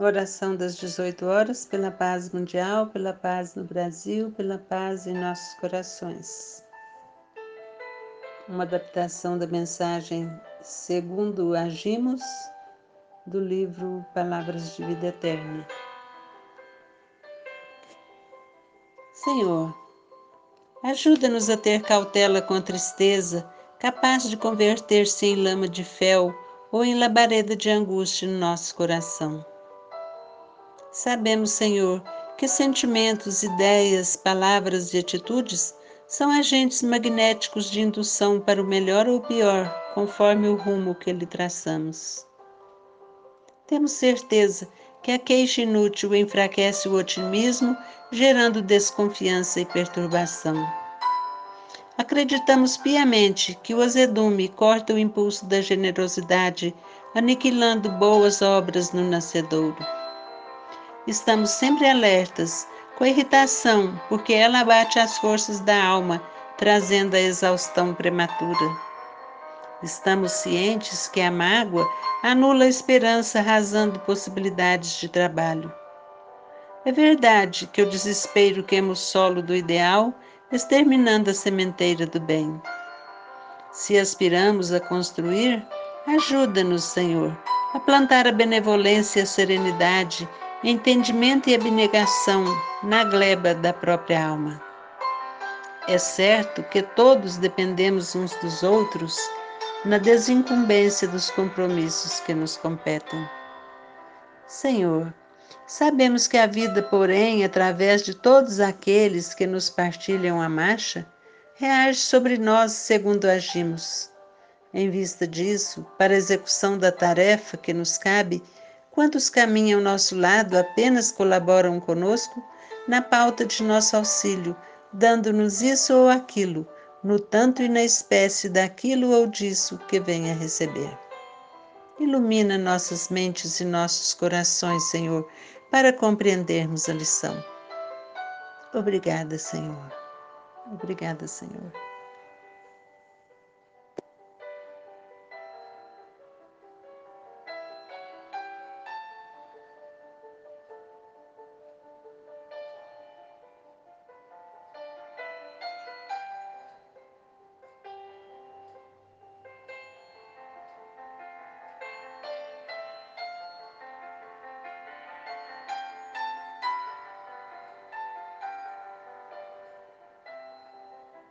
Oração das 18 horas pela paz mundial, pela paz no Brasil, pela paz em nossos corações. Uma adaptação da mensagem Segundo Agimos, do livro Palavras de Vida Eterna. Senhor, ajuda-nos a ter cautela com a tristeza, capaz de converter-se em lama de fel ou em labareda de angústia no nosso coração. Sabemos, Senhor, que sentimentos, ideias, palavras e atitudes são agentes magnéticos de indução para o melhor ou pior, conforme o rumo que lhe traçamos. Temos certeza que a queixa inútil enfraquece o otimismo, gerando desconfiança e perturbação. Acreditamos piamente que o azedume corta o impulso da generosidade, aniquilando boas obras no nascedouro. Estamos sempre alertas, com irritação, porque ela abate as forças da alma, trazendo a exaustão prematura. Estamos cientes que a mágoa anula a esperança, arrasando possibilidades de trabalho. É verdade que o desespero queima o solo do ideal, exterminando a sementeira do bem. Se aspiramos a construir, ajuda-nos, Senhor, a plantar a benevolência e a serenidade entendimento e abnegação na gleba da própria alma. É certo que todos dependemos uns dos outros na desincumbência dos compromissos que nos competem. Senhor, sabemos que a vida, porém, através de todos aqueles que nos partilham a marcha, reage sobre nós segundo agimos. Em vista disso, para a execução da tarefa que nos cabe, Quantos caminham ao nosso lado apenas colaboram conosco na pauta de nosso auxílio, dando-nos isso ou aquilo, no tanto e na espécie daquilo ou disso que venha receber. Ilumina nossas mentes e nossos corações, Senhor, para compreendermos a lição. Obrigada, Senhor. Obrigada, Senhor.